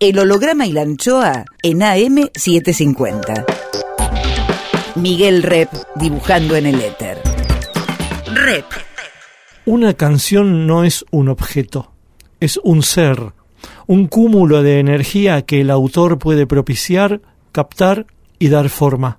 El holograma y la anchoa en AM750. Miguel Rep dibujando en el éter. Rep. Una canción no es un objeto, es un ser, un cúmulo de energía que el autor puede propiciar, captar y dar forma.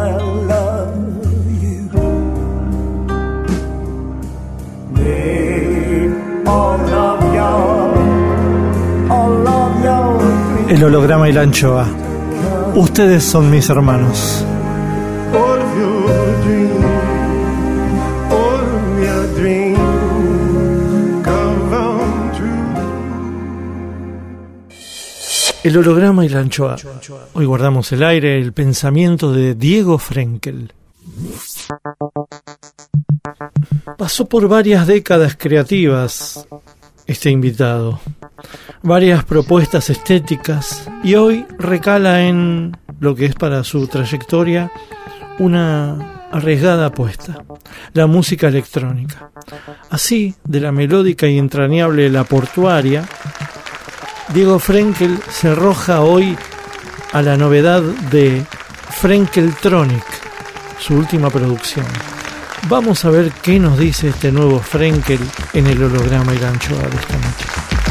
El holograma y la anchoa. Ustedes son mis hermanos. El holograma y la anchoa. Hoy guardamos el aire, el pensamiento de Diego Frenkel. Pasó por varias décadas creativas este invitado, varias propuestas estéticas y hoy recala en lo que es para su trayectoria una arriesgada apuesta, la música electrónica. Así, de la melódica y entrañable La Portuaria, Diego Frenkel se arroja hoy a la novedad de Frenkeltronic, su última producción. Vamos a ver qué nos dice este nuevo Frenkel en el holograma y la anchoa de esta noche.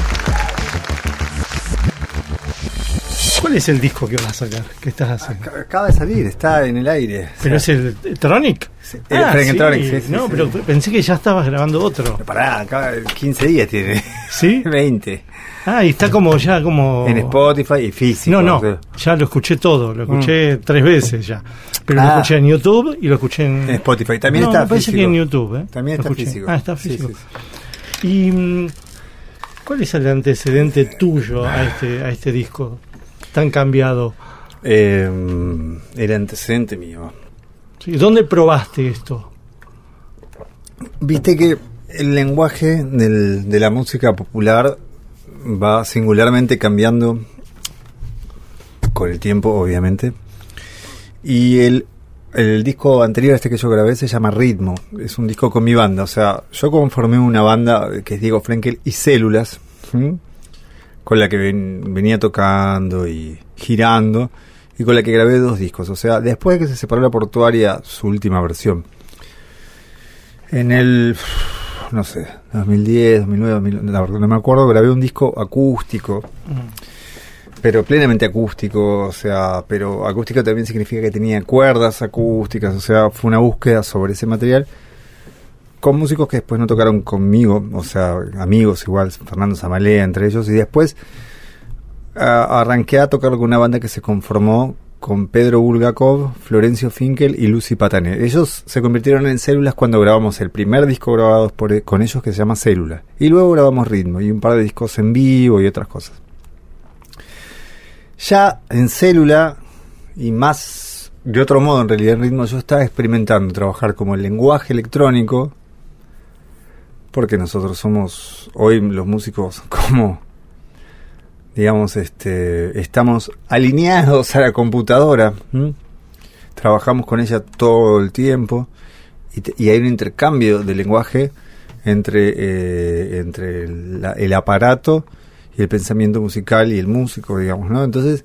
¿Cuál es el disco que vas a sacar? ¿Qué estás haciendo? Acaba de salir, está en el aire. ¿Pero es el Tronic? Sí, el ah, Frenkeltronic, sí. sí, no, pero pensé que ya estabas grabando otro. Pero pará, 15 días tiene. ¿Sí? 20. Ah, y está como ya como... En Spotify y físico. No, no, ya lo escuché todo, lo escuché mm. tres veces ya. Pero lo ah. escuché en YouTube y lo escuché en... en Spotify, también está me parece que en YouTube, ¿eh? También está físico. Ah, está físico. ¿Y mm, cuál es el antecedente tuyo a este, a este disco tan cambiado? Eh, el antecedente mío. ¿Dónde probaste esto? Viste que el lenguaje del, de la música popular va singularmente cambiando con el tiempo, obviamente. Y el, el disco anterior a este que yo grabé se llama Ritmo. Es un disco con mi banda. O sea, yo conformé una banda que es Diego Frenkel y Células, con la que venía tocando y girando, y con la que grabé dos discos. O sea, después de que se separó la portuaria, su última versión. En el no sé, 2010, 2009, 2009 la verdad no me acuerdo, grabé un disco acústico. Pero plenamente acústico, o sea, pero acústico también significa que tenía cuerdas acústicas, o sea, fue una búsqueda sobre ese material con músicos que después no tocaron conmigo, o sea, amigos igual, Fernando Zamalea entre ellos, y después arranqué a tocar con una banda que se conformó con Pedro Bulgakov, Florencio Finkel y Lucy Patané. Ellos se convirtieron en células cuando grabamos el primer disco grabado por, con ellos que se llama Célula. Y luego grabamos Ritmo y un par de discos en vivo y otras cosas. Ya en Célula y más de otro modo en realidad en Ritmo yo estaba experimentando trabajar como el lenguaje electrónico porque nosotros somos hoy los músicos como digamos, este, estamos alineados a la computadora, trabajamos con ella todo el tiempo y, hay un intercambio de lenguaje entre, eh, entre el, aparato y el pensamiento musical y el músico, digamos, ¿no? Entonces,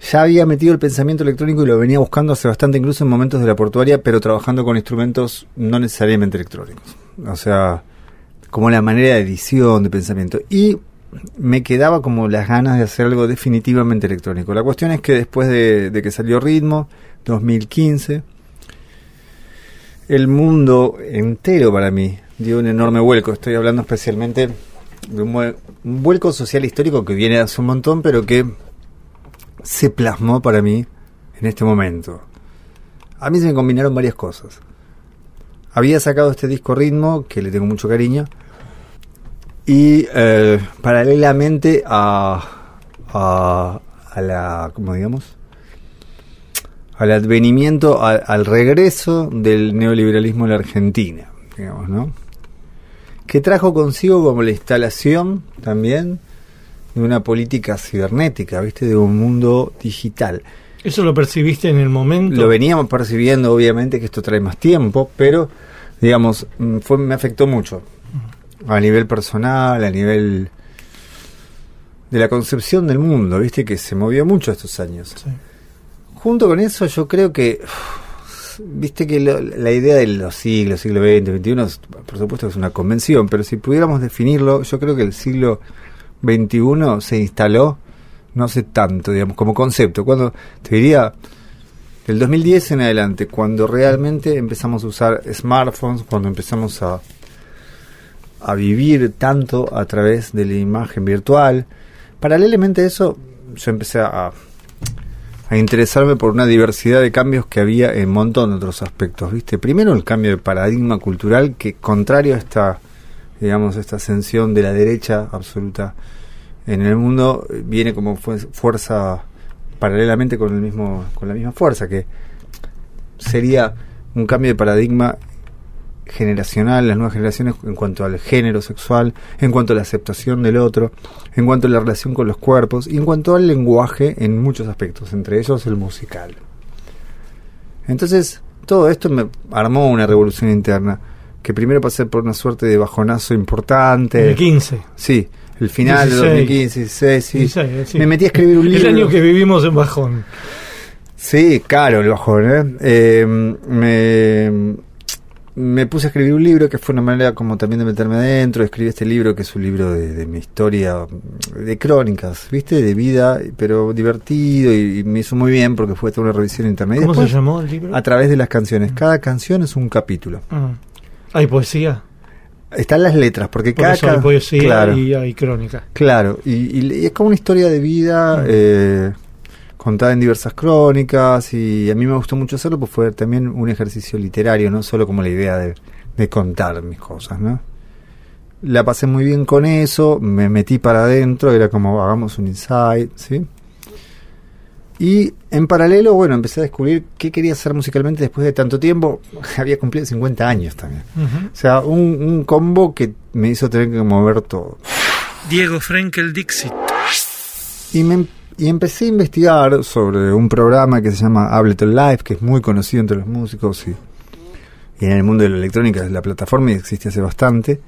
ya había metido el pensamiento electrónico y lo venía buscando hace bastante, incluso en momentos de la portuaria, pero trabajando con instrumentos no necesariamente electrónicos. O sea, como la manera de edición, de pensamiento. Y me quedaba como las ganas de hacer algo definitivamente electrónico. La cuestión es que después de, de que salió Ritmo, 2015, el mundo entero para mí dio un enorme vuelco. Estoy hablando especialmente de un, un vuelco social histórico que viene hace un montón, pero que se plasmó para mí en este momento. A mí se me combinaron varias cosas. Había sacado este disco Ritmo, que le tengo mucho cariño, y eh, paralelamente a, a, la, ¿cómo digamos? Al advenimiento, al regreso del neoliberalismo en la Argentina, digamos, ¿no? Que trajo consigo como la instalación también de una política cibernética, ¿viste? De un mundo digital. ¿Eso lo percibiste en el momento? Lo veníamos percibiendo, obviamente, que esto trae más tiempo, pero, digamos, mm, fue, me afectó mucho. A nivel personal, a nivel de la concepción del mundo, ¿viste? Que se movió mucho estos años. Sí. Junto con eso, yo creo que, viste que lo- la idea de los siglos, siglo XX, XXI, por supuesto que es una convención, pero si pudiéramos definirlo, yo creo que el siglo XXI se instaló no hace tanto, digamos, como concepto. Cuando, te diría, del 2010 en adelante, cuando realmente empezamos a usar smartphones, cuando empezamos a, a vivir tanto a través de la imagen virtual. Paralelamente a eso, yo empecé a, a interesarme por una diversidad de cambios que había en un montón de otros aspectos, ¿viste? Primero el cambio de paradigma cultural que contrario a esta digamos esta ascensión de la derecha absoluta en el mundo viene como fu- fuerza paralelamente con el mismo con la misma fuerza que sería un cambio de paradigma generacional, las nuevas generaciones en cuanto al género sexual, en cuanto a la aceptación del otro, en cuanto a la relación con los cuerpos y en cuanto al lenguaje en muchos aspectos, entre ellos el musical. Entonces, todo esto me armó una revolución interna, que primero pasé por una suerte de bajonazo importante. El 15. Sí, el final 16. de 2015, 16, sí. 16, sí. Me metí a escribir un libro. El año que vivimos en bajón. Sí, caro el bajón, ¿eh? Eh, me, me puse a escribir un libro que fue una manera como también de meterme adentro. Escribí este libro que es un libro de, de mi historia, de crónicas, ¿viste? De vida, pero divertido y, y me hizo muy bien porque fue toda una revisión interna. Y ¿Cómo se llamó el libro? A través de las canciones. Cada canción es un capítulo. Ah. Hay poesía. Están las letras, porque Por cada eso hay poesía claro, y hay crónica. Claro, y, y- y es como una historia de vida Mm. eh, contada en diversas crónicas y a mí me gustó mucho hacerlo pues fue también un ejercicio literario, no solo como la idea de, de contar mis cosas, ¿no? La pasé muy bien con eso, me metí para adentro, era como hagamos un insight, ¿sí? Y en paralelo, bueno, empecé a descubrir qué quería hacer musicalmente después de tanto tiempo. Había cumplido 50 años también. O sea, un, un combo que me hizo tener que mover todo. Diego Frenkel Dixit. Y, me, y empecé a investigar sobre un programa que se llama Ableton Live, que es muy conocido entre los músicos y, y en el mundo de la electrónica es la plataforma y existe hace bastante.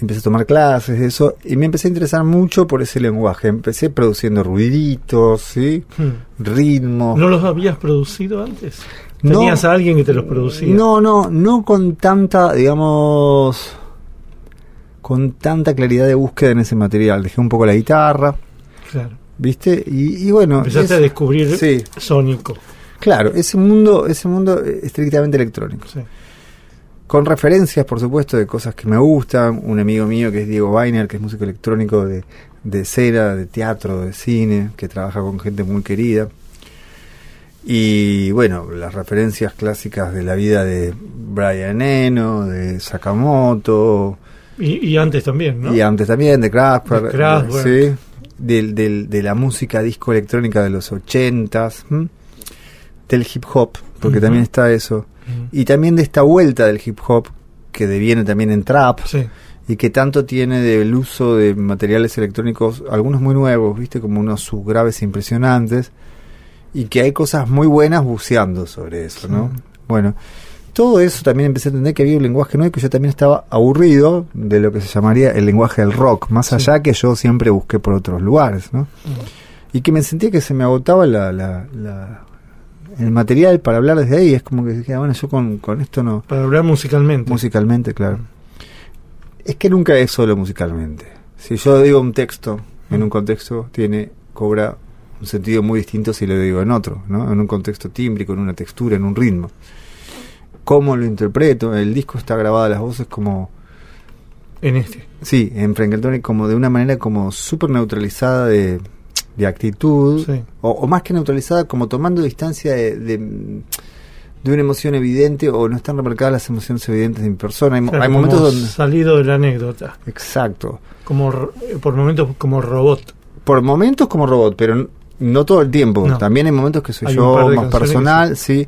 Empecé a tomar clases de eso y me empecé a interesar mucho por ese lenguaje. Empecé produciendo ruiditos, ¿sí? Hmm. ritmos. ¿No los habías producido antes? No. ¿Tenías a alguien que te los producía? No, no, no con tanta, digamos, con tanta claridad de búsqueda en ese material. Dejé un poco la guitarra, Claro. ¿viste? Y, y bueno, Empezaste es- a descubrir Sí. sónico. Claro, ese mundo, ese mundo estrictamente electrónico. Sí. Con referencias, por supuesto, de cosas que me gustan. Un amigo mío que es Diego Weiner, que es músico electrónico de, de cera, de teatro, de cine, que trabaja con gente muy querida. Y bueno, las referencias clásicas de la vida de Brian Eno, de Sakamoto, Y, y antes también, ¿no? y antes también de Kraftwerk, De Kraftwerk. sí, del, del- de la música disco electrónica de los ochentas, ¿m? del hip hop, porque también está eso, Mm. y también de esta vuelta del hip hop que deviene también en trap Sí. y que tanto tiene del uso de materiales electrónicos, algunos muy nuevos, viste, como unos subgraves impresionantes, y que hay cosas muy buenas buceando sobre eso, ¿no? Sí. Bueno, todo eso también empecé a entender que había un lenguaje nuevo y que yo también estaba aburrido de lo que se llamaría el lenguaje del rock, más Sí. allá que yo siempre busqué por otros lugares, ¿no? Mm. y que me sentía que se me agotaba la, la, la- el material para hablar desde ahí. Es como que dije, "Ah, bueno, yo con, con esto no. Para hablar musicalmente. Musicalmente, claro. Es que nunca es solo musicalmente. Si yo digo un texto en un contexto, tiene, cobra un sentido muy distinto si lo digo en otro, ¿no? En un contexto tímbrico, en una textura, en un ritmo. ¿Cómo lo interpreto? El disco está grabada las voces como En este. Sí, en Frankeltonic como de una manera como súper neutralizada de, de actitud, Sí. o, o más que neutralizada, como tomando distancia de, de, de una emoción evidente o no están remarcadas las emociones evidentes de mi persona. Hay, Claro, momentos donde... Salido de la anécdota. Exacto. Como eh, por momentos como robot. Por momentos como robot, pero no todo el tiempo. No. También hay momentos que soy Hay yo más personal, sí.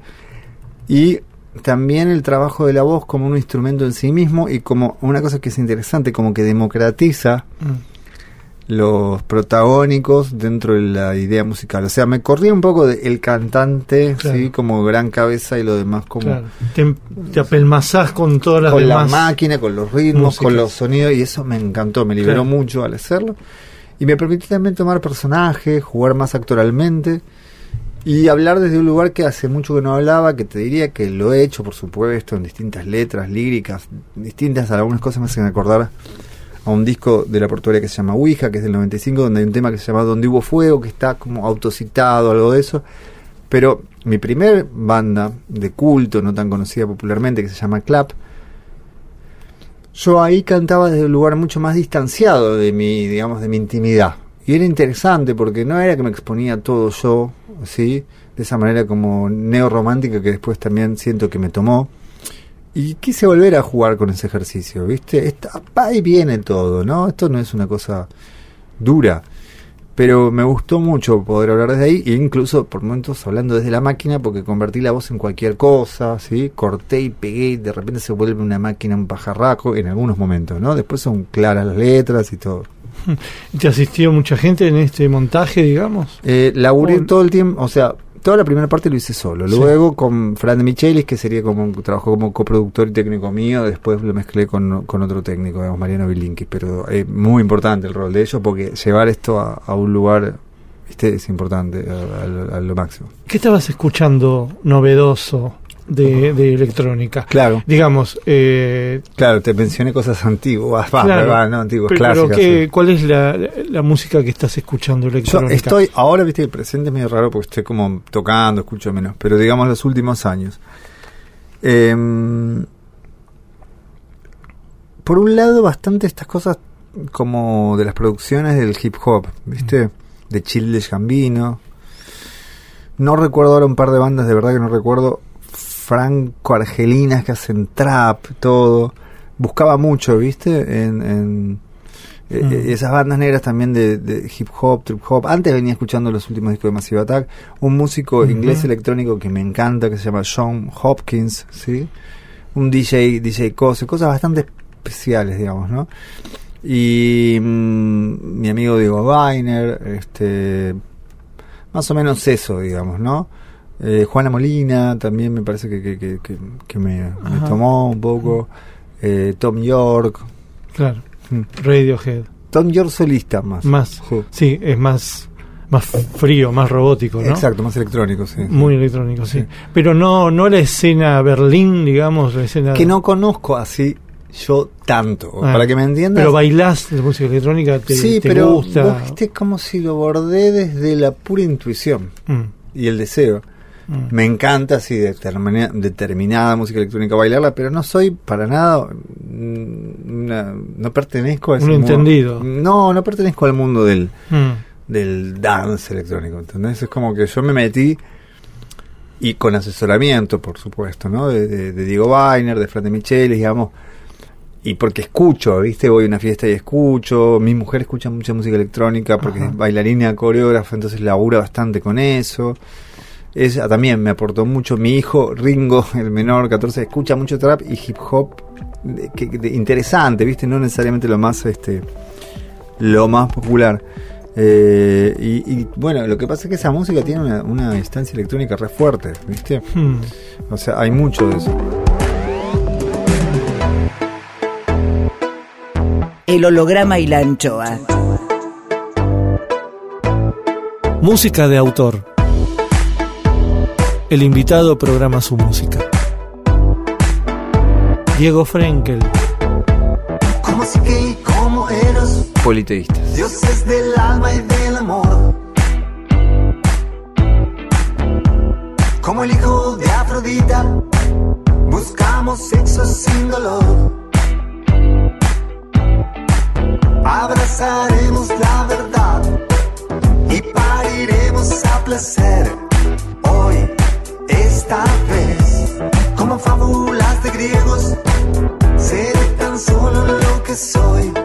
Y también el trabajo de la voz como un instrumento en sí mismo y como una cosa que es interesante, como que democratiza Mm. Los protagónicos dentro de la idea musical. O sea, me corría un poco de el cantante, Claro. sí, como gran cabeza y lo demás como Claro. Te, te apelmazás con todas las con la máquina, con los ritmos, músicas. con los sonidos y eso me encantó, me liberó Claro. mucho al hacerlo y me permitió también tomar personajes, jugar más actoralmente y hablar desde un lugar que hace mucho que no hablaba, que te diría que lo he hecho, por supuesto, en distintas letras, líricas, distintas, algunas cosas me hacen acordar a un disco de la portuaria que se llama Ouija, que es del 95, donde hay un tema que se llama Donde hubo fuego, que está como autocitado, algo de eso. Pero mi primer banda de culto, no tan conocida popularmente, que se llama Clap, yo ahí cantaba desde un lugar mucho más distanciado de mi, digamos, de mi intimidad. Y era interesante porque no era que me exponía todo yo, ¿sí? De esa manera como neorromántica que después también siento que me tomó. Y quise volver a jugar con ese ejercicio, ¿viste? Está, va y viene todo, ¿no? Esto no es una cosa dura. Pero me gustó mucho poder hablar desde ahí, e incluso por momentos hablando desde la máquina, porque convertí la voz en cualquier cosa, ¿sí? Corté y pegué, y de repente se vuelve una máquina, un pajarraco, en algunos momentos, ¿no? Después son claras las letras y todo. ¿Te asistió mucha gente en este montaje, digamos? Eh, laburé todo el tiempo, o sea, toda la primera parte lo hice solo. Sí. Luego con Fran de Michelis, que sería como un trabajo como coproductor y técnico mío. Después lo mezclé con, con otro técnico, digamos, Mariano Bilinkis. Pero es muy importante el rol de ellos porque llevar esto a, a un lugar, viste, es importante, a, a- a lo máximo. ¿Qué estabas escuchando novedoso de, de electrónica? Claro, Digamos, eh, claro, te mencioné cosas antiguas, va, Claro. va, no, antiguas, pero clásicas. ¿qué- sí. ¿cuál es la, la música que estás escuchando Yo electrónica? estoy, ahora, viste, el presente es medio raro porque estoy como tocando, escucho menos, pero digamos los últimos años. Em, por un lado, bastante estas cosas como de las producciones del hip hop, ¿viste? De Childish Gambino. No recuerdo ahora un par de bandas, de verdad que no recuerdo. Franco-argelinas que hacen trap, todo. Buscaba mucho, ¿viste? En, en eh, Mm. eh, esas bandas negras también de, de hip hop, trip hop. Antes venía escuchando los últimos discos de Massive Attack. Un músico inglés electrónico que me encanta, que se llama Sean Hopkins, ¿sí? Un DJ, DJ Cose, cosas bastante especiales, digamos, ¿no? Y mm, mi amigo Diego Weiner, este, más o menos eso, digamos, ¿no? Eh, Juana Molina también me parece que, que, que, que- me, me tomó un poco. Eh, Tom York. Claro, Mm. Radiohead. Tom York solista más. Más, Sí. sí, es más, más frío, más robótico, ¿no? Exacto, más electrónico, sí. Muy electrónico, sí. Sí. Pero no, no la escena Berlín, digamos, la escena... Que no conozco así yo tanto. Ah. Para que me entiendas. Pero bailás la música electrónica, te, sí, te pero gusta. vos viste como si lo bordé desde la pura intuición Mm, y el deseo. Mm. Me encanta así determina- determinada música electrónica bailarla, pero no soy para nada mm, una- no pertenezco a ese Un mundo. entendido. No, no pertenezco al mundo del Mm. del dance electrónico, ¿entendés? Es como que yo me metí y con asesoramiento, por supuesto, ¿no? De, de- de Diego Weiner, de Fran de Michelis, digamos, y porque escucho, ¿viste? Voy a una fiesta y escucho, mi mujer escucha mucha música electrónica porque Ajá. es bailarina, coreógrafa, entonces labura bastante con eso. Ella también me aportó mucho. Mi hijo, Ringo, el menor, 14, escucha mucho trap y hip hop de- que- de- interesante, ¿viste? No necesariamente lo más, este, lo más popular. Eh, y, y, bueno, lo que pasa es que esa música tiene una, una instancia electrónica re fuerte, ¿viste? Mm. O sea, hay mucho de eso. El holograma y la anchoa. Música de autor. El invitado programa su música. Diego Frenkel. Como si que y como eros, Politeístas. dioses del alma y del amor. Como el hijo de Afrodita, buscamos sexo sin dolor. Abrazaremos la verdad y pariremos a placer. Esta vez, como fábulas de griegos, seré tan solo lo que soy.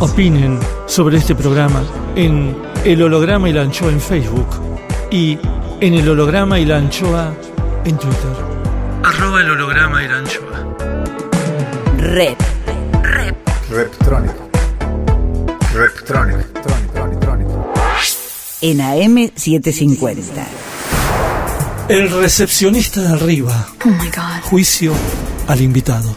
Opinen sobre este programa en El Holograma y la Anchoa en Facebook y en El Holograma y la Anchoa en Twitter. Arroba el holograma y la anchoa. Rep. Reptronic. Reptronic. Tronic, tronic, tronic. En AM 750. El recepcionista de arriba. Oh my god. Juicio al invitado.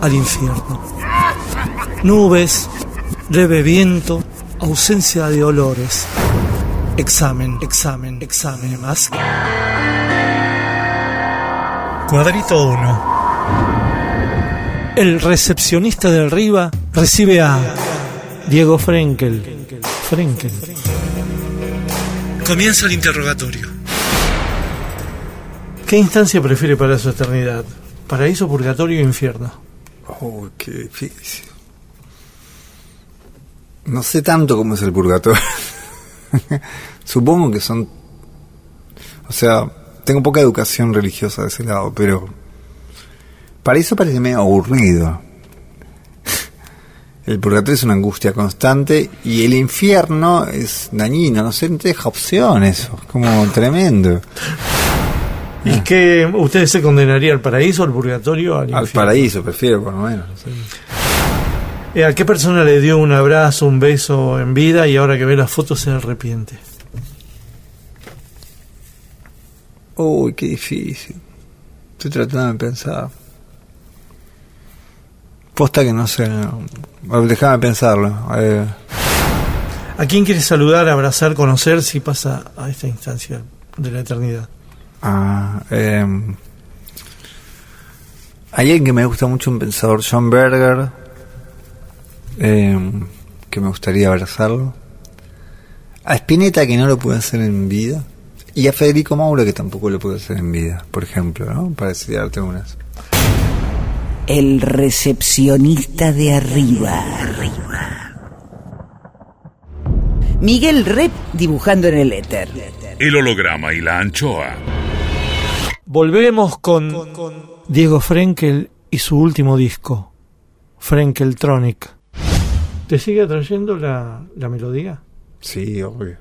al infierno. Nubes, leve viento, ausencia de olores. Examen, examen, examen más. Cuadrito 1. El recepcionista de arriba recibe a Diego Frenkel. Frenkel. Comienza el interrogatorio. ¿Qué instancia prefiere para su eternidad? ¿Paraíso, purgatorio o infierno? Oh, qué difícil. No sé tanto cómo es el purgatorio. Supongo que son... O sea, tengo poca educación religiosa de ese lado, pero... Para eso parece medio aburrido. El purgatorio es una angustia constante y el infierno es dañino, no no te deja opción eso, es como tremendo. ¿Y que usted se condenaría al paraíso, al purgatorio, al, paraíso, prefiero por lo menos. no sé. Eh, ¿A qué persona le dio un abrazo, un beso en vida y ahora que ve las fotos se arrepiente? Uy, qué difícil. Estoy tratando de pensar. Posta que no sé. no. Déjame pensarlo. Eh, ¿A quién quiere saludar, abrazar, conocer si pasa a esta instancia de la eternidad? Ah, em, alguien que me gusta mucho, un pensador, John Berger, em, que me gustaría abrazarlo. A Spinetta, que no lo pude hacer en vida. Y a Federico Mauro, que tampoco lo pude hacer en vida, por ejemplo, ¿no? Para darte unas. El recepcionista de arriba. Miguel Rep dibujando en el éter. El holograma y la anchoa. Volvemos con Diego Frenkel y su último disco, Frenkeltronic. ¿Te sigue atrayendo la, la melodía? Sí, obvio.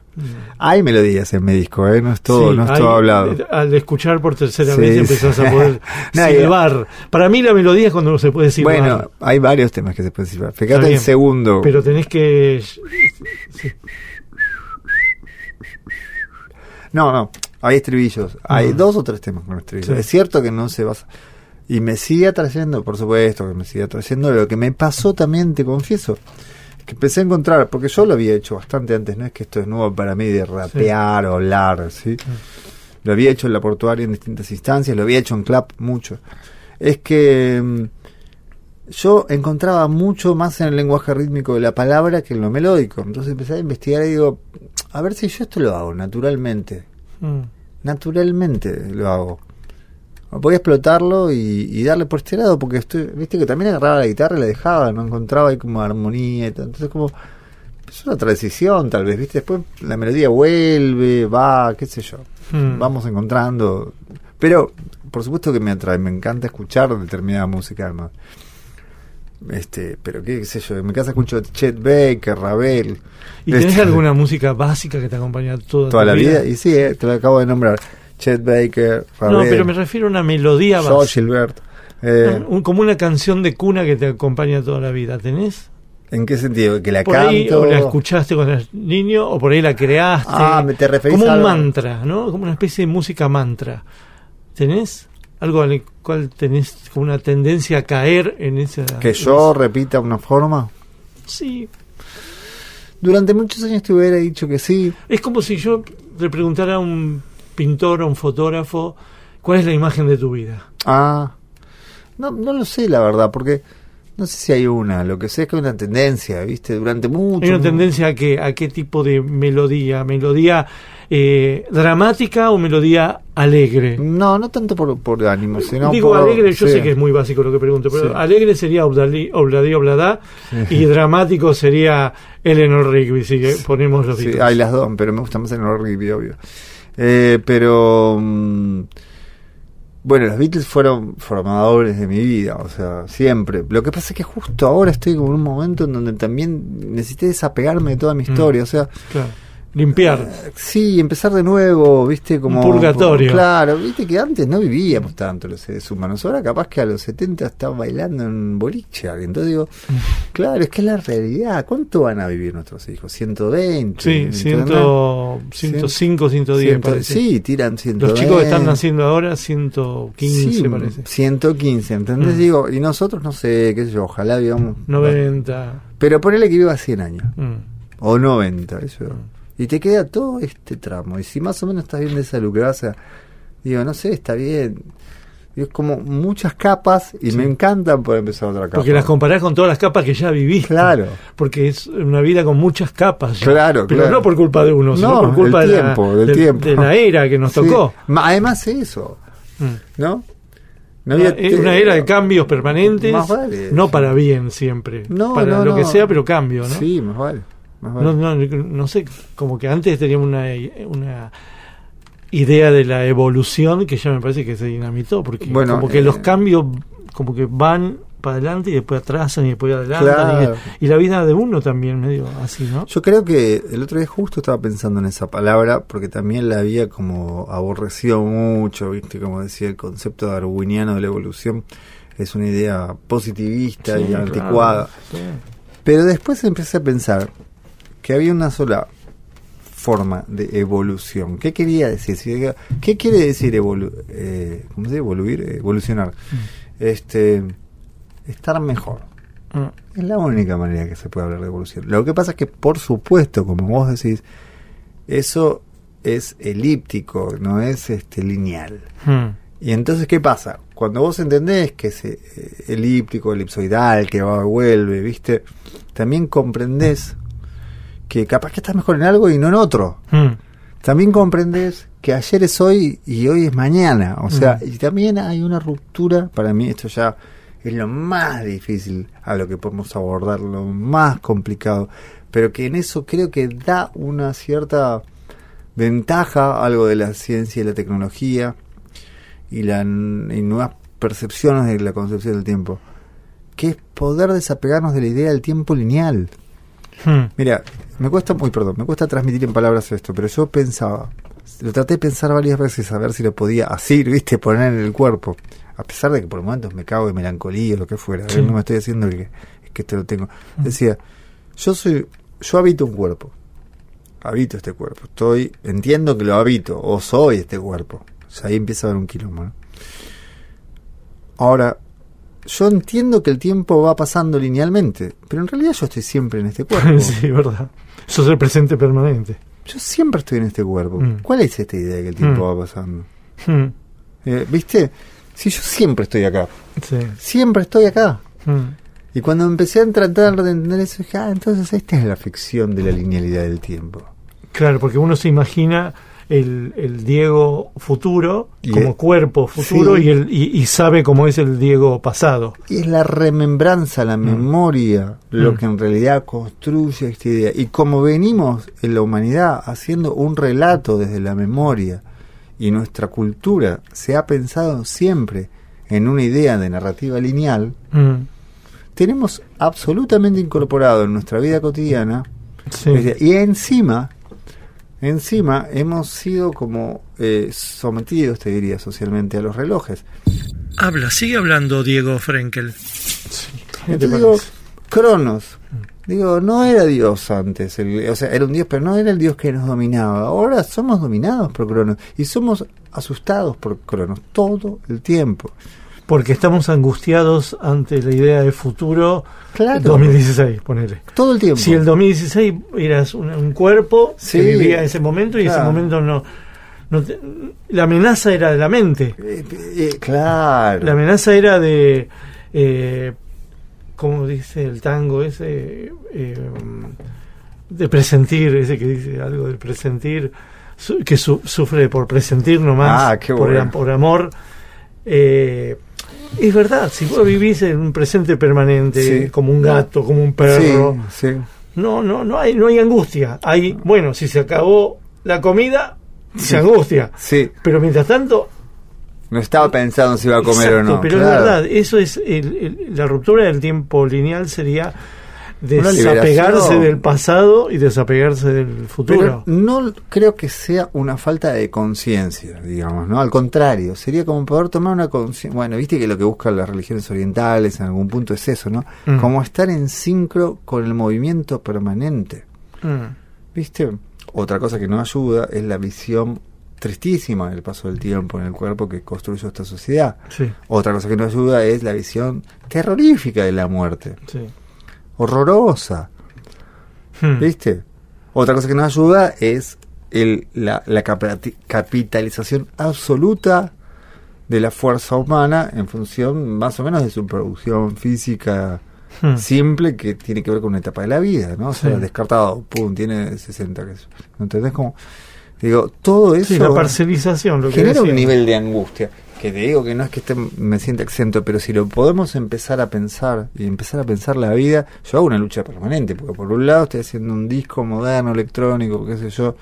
Hay melodías en mi disco, ¿eh? No es todo, Sí, no es hay- todo hablado. Al escuchar por tercera Sí, vez sí. empezás a poder No, silbar. Para mí la melodía es cuando se puede silbar. Bueno, hay varios temas que se pueden silbar. Fíjate el segundo. Pero tenés que... No, no, hay estribillos. Hay dos o tres temas con estribillos. Sí. Es cierto que no se basa. Y me sigue atrayendo, por supuesto que me sigue atrayendo. Lo que me pasó también, te confieso, que empecé a encontrar, porque yo lo había hecho bastante antes, no es que esto es nuevo para mí de rapear o hablar, ¿sí? Lo había hecho en la portuaria en distintas instancias, lo había hecho en club mucho. Es que mm, yo encontraba mucho más en el lenguaje rítmico de la palabra que en lo melódico. Entonces empecé a investigar y digo, a ver si yo esto lo hago naturalmente. Mm. Naturalmente lo hago. Voy a explotarlo y, y darle por este lado, porque estoy, viste que también agarraba la guitarra y la dejaba, no encontraba ahí como armonía y tal. Entonces como es una transición tal vez, viste, después la melodía vuelve, va, qué sé yo. Mm. Vamos encontrando. Pero, por supuesto que me atrae, me encanta escuchar determinada música además. Este, pero qué, sé yo, en mi casa escucho Chet Baker, Ravel. ¿Y tenés Este, alguna música básica que te acompaña toda, toda tu la vida? Y sí, eh, te lo acabo de nombrar. Chet Baker, Ravel. No, pero me refiero a una melodía básica. Gilbert. Eh, Un- como una canción de cuna que te acompaña toda la vida. ¿Tenés? ¿En qué sentido? ¿Que la Por ahí canto? o la escuchaste cuando eras niño o por ahí la creaste. Ah, ¿me te referís Como a un algo? mantra, ¿no? Como una especie de música mantra. ¿Tenés? Algo al cual tenés como una tendencia a caer en esa... Que yo repita una forma. Sí. Durante muchos años te hubiera dicho que sí. Es como si yo le preguntara a un pintor o un fotógrafo cuál es la imagen de tu vida. Ah, no, no lo sé, la verdad, porque no sé si hay una. Lo que sé es que hay una tendencia, ¿viste? Durante mucho. Hay una tendencia a, que, a qué tipo de melodía. ¿Melodía eh, dramática o melodía alegre? No, no tanto por, por ánimo, sino Digo por- alegre, yo sí. sé que es muy básico lo que pregunto, pero Sí. alegre sería Obladí, Obladí Obladá y dramático sería Eleanor Rigby, si que ponemos los Sí, hay las dos, pero me gusta más el Rigby, obvio. Eh, pero. mm, bueno, los Beatles fueron formadores de mi vida, o sea, siempre. Lo que pasa es que justo ahora estoy como en un momento en donde también necesité desapegarme de toda mi historia, o sea, Claro. Limpiar. sí, empezar de nuevo, viste, como. Un purgatorio. Claro, viste que antes no vivíamos tanto los seres humanos, ahora capaz que a los 70 estaba bailando en boliche, entonces digo, claro, es que es la realidad, ¿cuánto van a vivir nuestros hijos? 120. Sí, ¿entendés? ciento, 105, 110 Ciento- parece. Sí, tiran 120. Los chicos que están naciendo ahora, 115 Sí, parece. 115, ¿entendés? Mm. Digo, y nosotros no sé, qué sé yo, ojalá vivamos. 90. Pero ponele que viva 100 años, mm. o 90, eso. Y te queda todo este tramo. Y si más o menos estás bien de salud, que vas a. Digo, no sé, está bien. Y es como muchas capas y me encantan por empezar otra capa. Porque las comparás con todas las capas que ya viviste. Claro. Porque es una vida con muchas capas. ya. Claro, Pero claro. no por culpa de uno, sino No, por culpa del de, tiempo, la, del de- tiempo. de la era que nos Sí. tocó. Además, eso, Mm. ¿no? No había Es una era de cambios permanentes, Más vale, no para bien siempre, No, para no, lo que sea, pero cambio, ¿no? Sí, más vale. Vale. No, no, no sé, como que antes teníamos una, una idea de la evolución que ya me parece que se dinamitó, porque Bueno, como que eh, los cambios como que van para adelante y después atrasan y después adelantan. Claro. Y, y la vida de uno también medio así, ¿no? Yo creo que el otro día justo estaba pensando en esa palabra porque también la había como aborrecido mucho, ¿viste? Como decía el concepto darwiniano de la evolución es una idea positivista Sí, y claro, anticuada. sí. Pero después empecé a pensar que había una sola forma de evolución. ¿Qué quería decir? ¿Qué quiere decir evolu eh, ¿cómo se dice? evoluir? Eh, Evolucionar. Este, estar mejor. Mm. Es la única manera que se puede hablar de evolución. Lo que pasa es que, por supuesto, como vos decís, eso es elíptico, no es este lineal. Mm. Y entonces, ¿qué pasa? Cuando vos entendés que es eh, elíptico, elipsoidal, que va vuelve, ¿viste? También comprendés que capaz que estás mejor en algo y no en otro. Mm. También comprendés que ayer es hoy y hoy es mañana. O sea, Mm. y también hay una ruptura, para mí esto ya es lo más difícil a lo que podemos abordar, lo más complicado, pero que en eso creo que da una cierta ventaja algo de la ciencia y la tecnología y, la, y nuevas percepciones de la concepción del tiempo, que es poder desapegarnos de la idea del tiempo lineal. Mm. Mira, me cuesta, muy perdón, me cuesta transmitir en palabras esto, pero yo pensaba, lo traté de pensar varias veces a ver si lo podía así, viste, poner en el cuerpo. A pesar de que por momentos me cago de melancolía o lo que fuera, Sí. no me estoy haciendo el que, es que esto lo tengo. Mm. Decía, yo soy, yo habito un cuerpo, habito este cuerpo, estoy, entiendo que lo habito, o soy este cuerpo. O sea, ahí empieza a haber un quilombo, ¿no? Ahora, yo entiendo que el tiempo va pasando linealmente, pero en realidad yo estoy siempre en este cuerpo. sí, verdad. Sos el presente permanente. Yo siempre estoy en este cuerpo. Mm. ¿Cuál es esta idea de que el tiempo Mm. va pasando? Mm. Eh, ¿Viste? Si yo siempre estoy acá, Sí. siempre estoy acá. Y cuando empecé a tratar de entender eso, dije, ah, entonces esta es la ficción de la linealidad del tiempo. Claro, porque uno se imagina el, el Diego futuro Y como el- cuerpo futuro sí. y, el, y, y sabe cómo es el Diego pasado. Y es la remembranza, la memoria, lo Mm. que en realidad construye esta idea. Y como venimos en la humanidad haciendo un relato desde la memoria, y nuestra cultura se ha pensado siempre en una idea de narrativa lineal, Mm. tenemos absolutamente incorporado en nuestra vida cotidiana Sí. y encima encima hemos sido como eh, sometidos te diría socialmente a los relojes Habla, sigue hablando Diego Frenkel. ¿Qué te Entonces digo? Cronos digo no era Dios antes el- o sea era un Dios pero no era el Dios que nos dominaba ahora somos dominados por Cronos y somos asustados por Cronos todo el tiempo Porque estamos angustiados ante la idea de futuro Claro. 2016, ponele. todo el tiempo Si el 2016 eras un, un cuerpo Sí. que vivía en ese momento y ese Claro. momento no... no te- la amenaza era de la mente. Eh, eh, claro La amenaza era de... Eh, ¿Cómo dice el tango ese? Eh, de presentir, ese que dice algo del presentir, su- que su- sufre por presentir nomás, Ah, qué por, bueno. por amor. Eh, es verdad, si vos vivís en un presente permanente, Sí. como un gato, como un perro, sí, sí. no, no, no hay, no hay angustia. Hay, bueno, si se acabó la comida, se angustia. sí Pero mientras tanto, no estaba pensando si iba a comer Exacto, o no Pero claro. es verdad, eso es el- el- la ruptura del tiempo lineal sería desapegarse del pasado y desapegarse del Pero futuro. no creo que sea una falta de conciencia, digamos, ¿no? Al contrario, sería como poder tomar una conciencia. Bueno, viste que lo que buscan las religiones orientales en algún punto es eso, ¿no? Mm. Como estar en sincro con el movimiento permanente, Mm, ¿viste? Otra cosa que no ayuda es la visión tristísima del paso del tiempo en el cuerpo que construyó esta sociedad. sí, Otra cosa que no ayuda es la visión terrorífica de la muerte, sí. Horrorosa. Mm, ¿Viste? Otra cosa que nos ayuda es el, la, la capitalización absoluta de la fuerza humana en función más o menos de su producción física mm. simple que tiene que ver con una etapa de la vida, ¿no? O sea, Sí. descartado, pum, tiene 60, que ¿no entendés? Como, digo, todo eso Sí, la parcelización, lo que genera un nivel de angustia que te digo que no es que esté, me sienta exento, pero si lo podemos empezar a pensar y empezar a pensar la vida, yo hago una lucha permanente, porque por un lado estoy haciendo un disco moderno, electrónico, qué sé yo,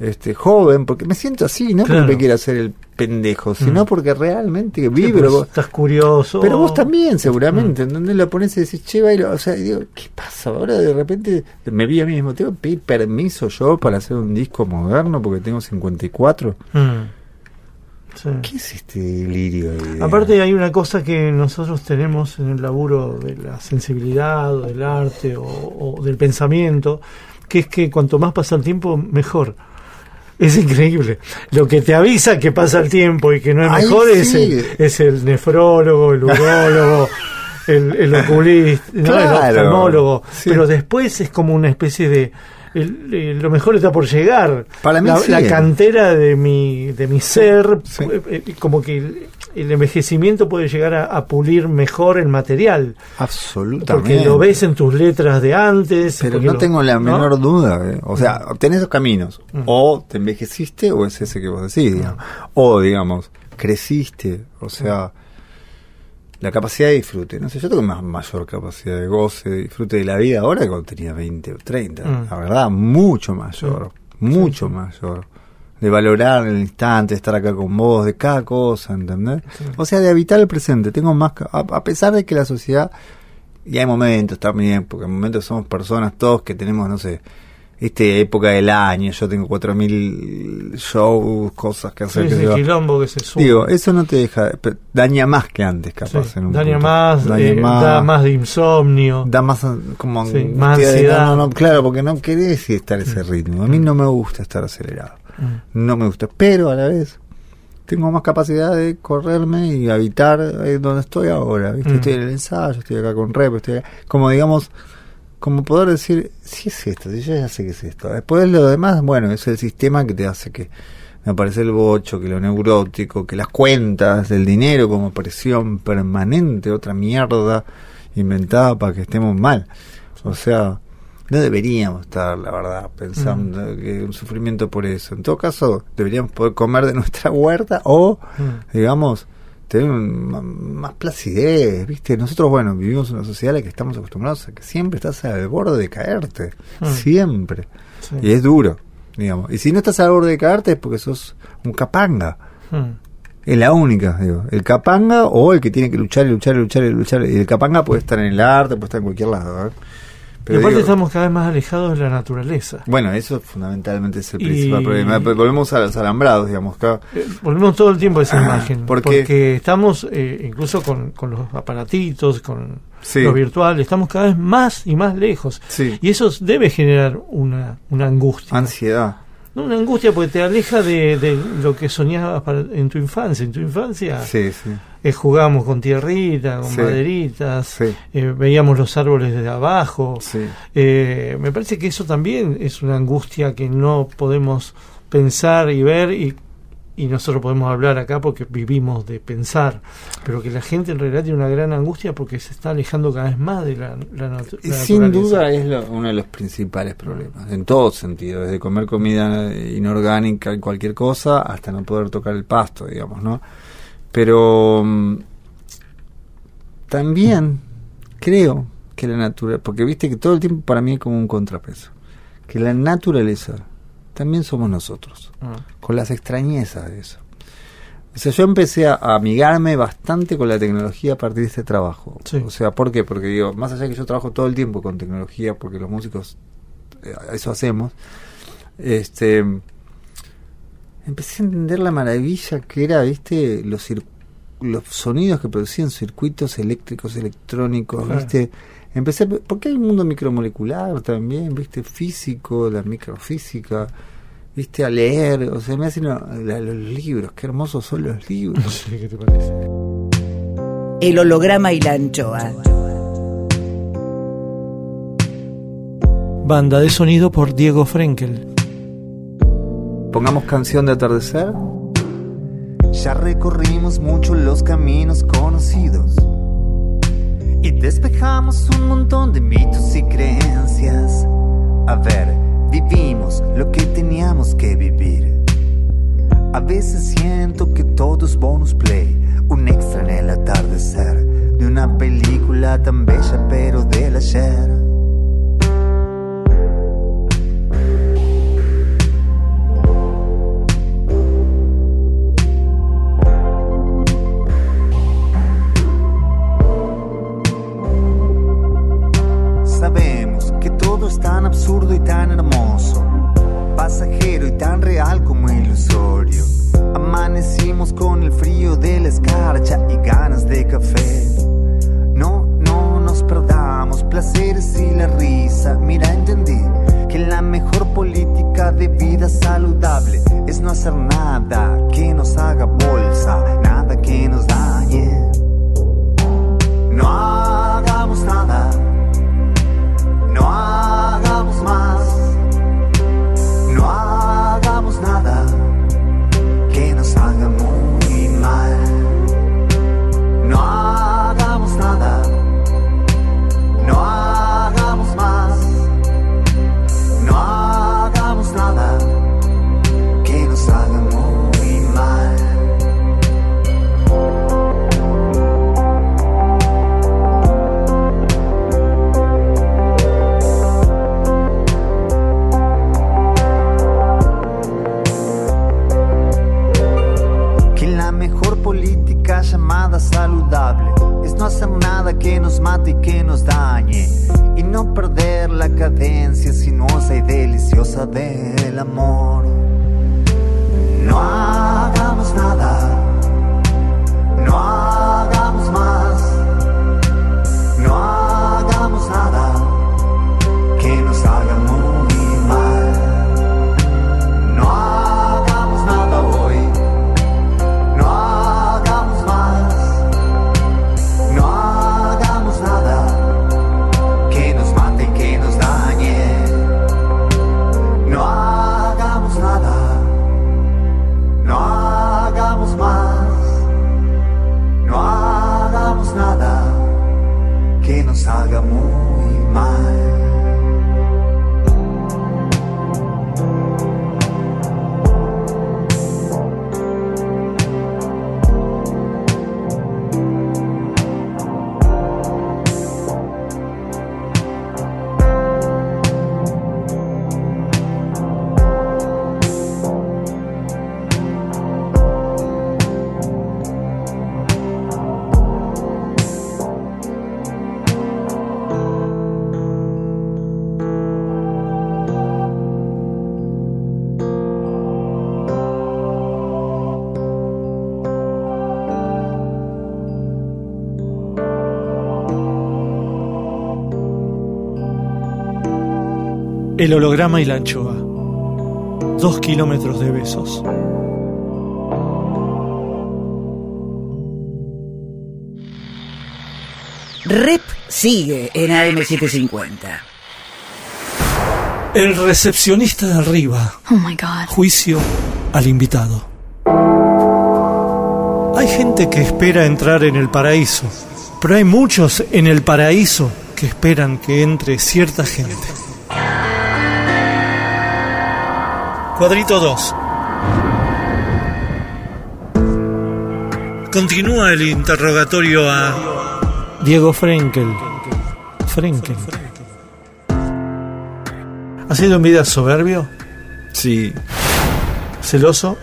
este joven, porque me siento así, no Claro. porque me quiera hacer el pendejo, sino Mm. porque realmente Sí, vibro. estás curioso. Pero vos también, seguramente, Mm. en donde lo pones y decís, che, bailo, o sea, y digo, ¿qué pasa? Ahora de repente me vi a mí mismo, tengo que pedir permiso yo para hacer un disco moderno porque tengo 54. Mm. Sí. ¿Qué es este delirio? de- Aparte hay una cosa que nosotros tenemos en el laburo de la sensibilidad, o del arte o, o del pensamiento, que es que cuanto más pasa el tiempo, mejor. Es increíble. Lo que te avisa que pasa el tiempo y que no es Ay, mejor es, el, es el nefrólogo, el urólogo, el, el oculista, ¿no? el oftalmólogo. Sí. Pero después es como una especie de... el- el- lo mejor está por llegar. Para mí la, sí. la cantera de mi, de mi ser, Sí. eh, eh, como que el, el envejecimiento puede llegar a, a pulir mejor el material. Absolutamente. Porque lo ves en tus letras de antes. Pero no lo- tengo la ¿no? menor duda. ¿eh? O sea, tenés dos caminos. O te envejeciste o es ese que vos decís. digamos. O, digamos, creciste. O sea, la capacidad de disfrute. No sé, yo tengo más mayor capacidad de goce, de disfrute de la vida ahora que cuando tenía 20 o 30. Mm. La verdad, mucho mayor. Mucho mayor. De valorar el instante, de estar acá con vos, de cada cosa, ¿entendés? O sea, de habitar el presente. Tengo más. A, a pesar de que la sociedad y hay momentos también, porque en momentos somos personas todos que tenemos, no sé, esta época del año, yo tengo 4.000 shows, cosas que hacer. Sí, qué ese quilombo que se sube. Digo, eso no te deja, daña más que antes, capaz. Sí, en un daña punto. más, Daña eh, da más de insomnio. da más eh, como Sí, más ansiedad. no, no, claro, porque no querés estar ese ritmo. A mí no me gusta estar acelerado. Mm. No me gusta, pero a la vez tengo más capacidad de correrme y habitar eh, donde estoy ahora. ¿viste? Mm. Estoy en el ensayo, estoy acá con rep, estoy acá. Como digamos, como poder decir, si es esto, si yo ya sé que es esto. Después lo demás, bueno, es el sistema que te hace que me parece el bocho, que lo neurótico, que las cuentas del dinero como presión permanente, otra mierda inventada para que estemos mal. O sea, no deberíamos estar, la verdad, pensando que un sufrimiento por eso. En todo caso, deberíamos poder comer de nuestra huerta o, Mm. digamos, tener más placidez, ¿viste? Nosotros, bueno, vivimos en una sociedad en la que estamos acostumbrados a que siempre estás al borde de caerte. Mm. Siempre. Sí. Y es duro, digamos. Y si no estás al borde de caerte es porque sos un capanga. Mm. Es la única, digo. El capanga o el que tiene que luchar y luchar y luchar y luchar. Y el capanga puede estar en el arte, puede estar en cualquier lado. ¿eh? Y Pero aparte digo, estamos cada vez más alejados de la naturaleza. Bueno, eso fundamentalmente es el Y- principal problema. Volvemos a los alambrados, digamos. claro. Eh, Volvemos todo el tiempo a esa imagen. ¿por qué? porque estamos, eh, incluso con, con los aparatitos, con Sí. lo virtual, estamos cada vez más y más lejos. Sí. Y eso debe generar una, una angustia. Ansiedad. No, una angustia porque te aleja de, de lo que soñabas para- en tu infancia. En tu infancia Sí, sí. eh, jugábamos con tierrita, con Sí. maderitas, eh, veíamos los árboles desde abajo. Eh, me parece que eso también es una angustia que no podemos pensar y ver y, y nosotros podemos hablar acá porque vivimos de pensar, pero que la gente en realidad tiene una gran angustia porque se está alejando cada vez más de la, la natu- la sin naturaleza. duda es lo- uno de los principales problemas, en todo sentido, desde comer comida inorgánica y cualquier cosa hasta no poder tocar el pasto, digamos, ¿no? Pero mm, también creo que la naturaleza, porque viste que todo el tiempo para mí es como un contrapeso, que la naturaleza también somos nosotros Ah, con las extrañezas de eso. O sea, yo empecé a, amigarme bastante con la tecnología a partir de este trabajo. Sí. O sea, ¿por qué? Porque digo, más allá de que yo trabajo todo el tiempo con tecnología, porque los músicos eh, eso hacemos, este empecé a entender la maravilla que era, viste, los cir- los sonidos que producían circuitos eléctricos, electrónicos, Claro. viste. Empecé, porque hay un mundo micromolecular también, viste, físico, la microfísica, viste, a leer, o sea, me hacen lo- la- los libros, qué hermosos son los libros. no sé qué te parece. El holograma y la anchoa. Banda de sonido por Diego Frenkel. Pongamos canción de atardecer. Ya recorrimos mucho los caminos conocidos y despejamos un montón de mitos y creencias. A ver, vivimos lo que teníamos que vivir. A veces siento que todo es bonus play, un extra en el atardecer de una película tan bella pero del ayer. y ganas de café. No, no nos perdamos placeres y la risa. Mira, entendí que la mejor política de vida saludable es no hacer nada que nos haga bolsa, nada que nos dañe. No El holograma y la anchoa. Dos kilómetros de besos. Rep sigue en AM750. El recepcionista de arriba. Oh my god. Juicio al invitado. Hay gente que espera entrar en el paraíso, pero hay muchos en el paraíso que esperan que entre cierta gente. Cuadrito 2. Continúa el interrogatorio a Diego Frenkel. Frenkel. ¿Ha sido en vida soberbio? Sí, ¿Celoso?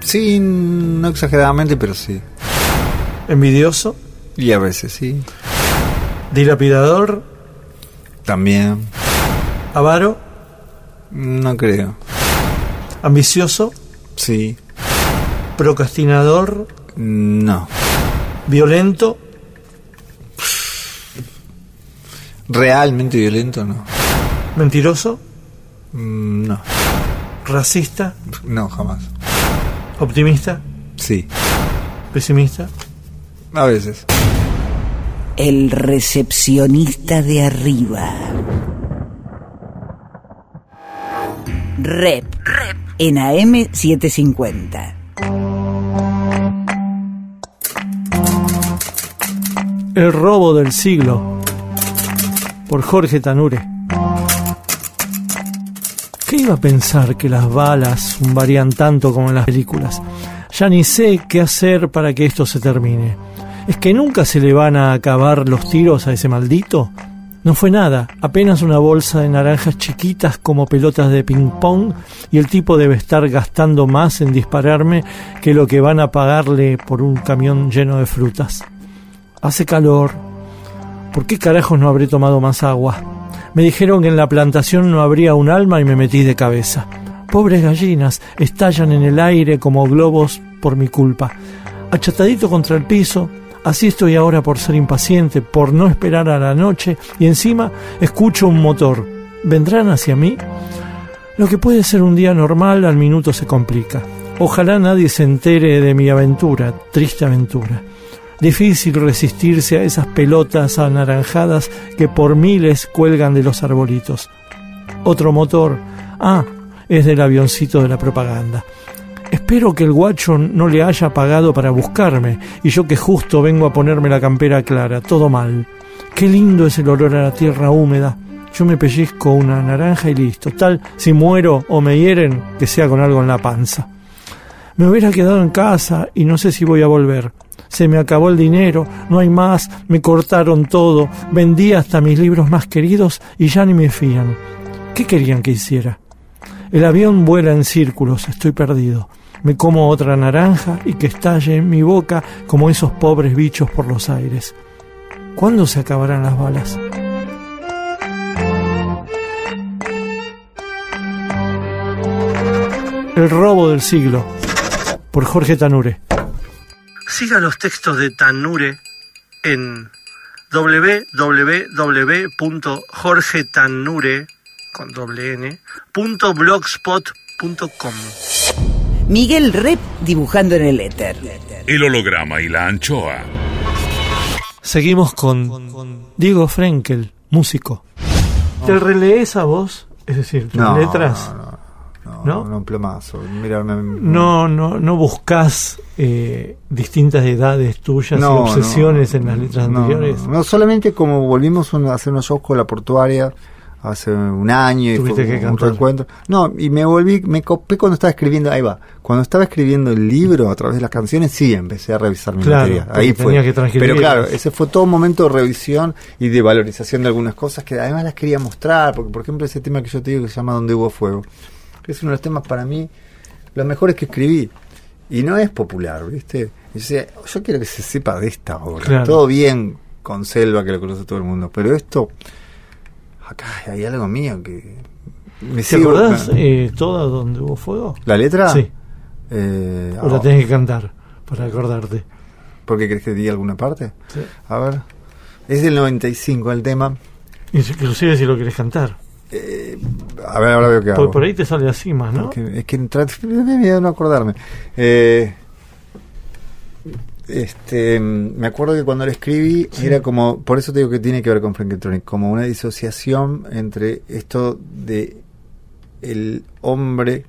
sí, no exageradamente, pero sí. ¿Envidioso? Y a veces sí. ¿Dilapidador? También. ¿Avaro? No creo. ¿Ambicioso? Sí. ¿Procrastinador? No. ¿Violento? Realmente violento, no. ¿Mentiroso? Mm, No. ¿Racista? No, jamás. ¿Optimista? Sí. ¿Pesimista? A veces. El recepcionista de arriba. Rep. En AM750. El robo del siglo. Por Jorge Tanure. ¿Qué iba a pensar que las balas zumbarían tanto como en las películas? Ya ni sé qué hacer para que esto se termine. ¿Es que nunca se le van a acabar los tiros a ese maldito? No fue nada, apenas una bolsa de naranjas chiquitas como pelotas de ping-pong y el tipo debe estar gastando más en dispararme que lo que van a pagarle por un camión lleno de frutas. Hace calor. ¿Por qué carajos no habré tomado más agua? Me dijeron que en la plantación no habría un alma y me metí de cabeza. Pobres gallinas, estallan en el aire como globos por mi culpa. Achatadito contra el piso, así estoy ahora por ser impaciente, por no esperar a la noche y encima escucho un motor. ¿Vendrán hacia mí? Lo que puede ser un día normal al minuto se complica. Ojalá nadie se entere de mi aventura, triste aventura. Difícil resistirse a esas pelotas anaranjadas que por miles cuelgan de los arbolitos. Otro motor. Ah, es del avioncito de la propaganda. Espero que el guacho no le haya pagado para buscarme y yo que justo vengo a ponerme la campera clara. Todo mal. Qué lindo es el olor a la tierra húmeda. Yo me pellizco una naranja y listo. Tal, si muero o me hieren, que sea con algo en la panza. Me hubiera quedado en casa y no sé si voy a volver. Se me acabó el dinero, no hay más, me cortaron todo, vendí hasta mis libros más queridos y ya ni me fían. ¿Qué querían que hiciera? El avión vuela en círculos, estoy perdido. Me como otra naranja y que estalle en mi boca como esos pobres bichos por los aires. ¿Cuándo se acabarán las balas? El robo del siglo, por Jorge Tanure. Siga los textos de Tanure en www.jorgetanure Miguel Rep dibujando en el éter. El holograma y la anchoa. Seguimos con Diego Frenkel, músico. ¿Te relees a vos? Es decir, tus No, letras. no, no, no, un plomazo. Mirarme, No, no, no buscas eh, distintas edades tuyas No, y obsesiones no, en las letras no, anteriores. No, no, solamente como volvimos a hacer unos shows con la portuaria hace un año y fue que un reencuentro. No, y me volví, me copé cuando estaba escribiendo, ahí va, cuando estaba escribiendo el libro a través de las canciones, sí, empecé a revisar mi Claro, material. porque Ahí fue. que. Pero claro, ese fue todo un momento de revisión y de valorización de algunas cosas que además las quería mostrar, porque por ejemplo ese tema que yo te digo que se llama Donde hubo fuego, que es uno de los temas para mí los mejores que escribí. Y no es popular, ¿viste? Y yo, decía, yo quiero que se sepa de esta obra. Claro. Todo bien con Selva, que lo conoce todo el mundo. Pero esto, acá hay algo mío que... Me ¿Te acordás eh, toda donde hubo fuego? ¿La letra? Sí. Eh, O la ah, tenés que cantar para acordarte. ¿Por qué crees que diga alguna parte? Sí. A ver. Es del 95 el tema. Inclusive si lo querés cantar. Eh, a ver, ahora veo que hago. por ahí te sale así más, ¿no? Porque es que da miedo no acordarme. Eh, este, me acuerdo que cuando lo escribí era como, por eso te digo que tiene que ver con Frankentronic, como una disociación entre esto de el hombre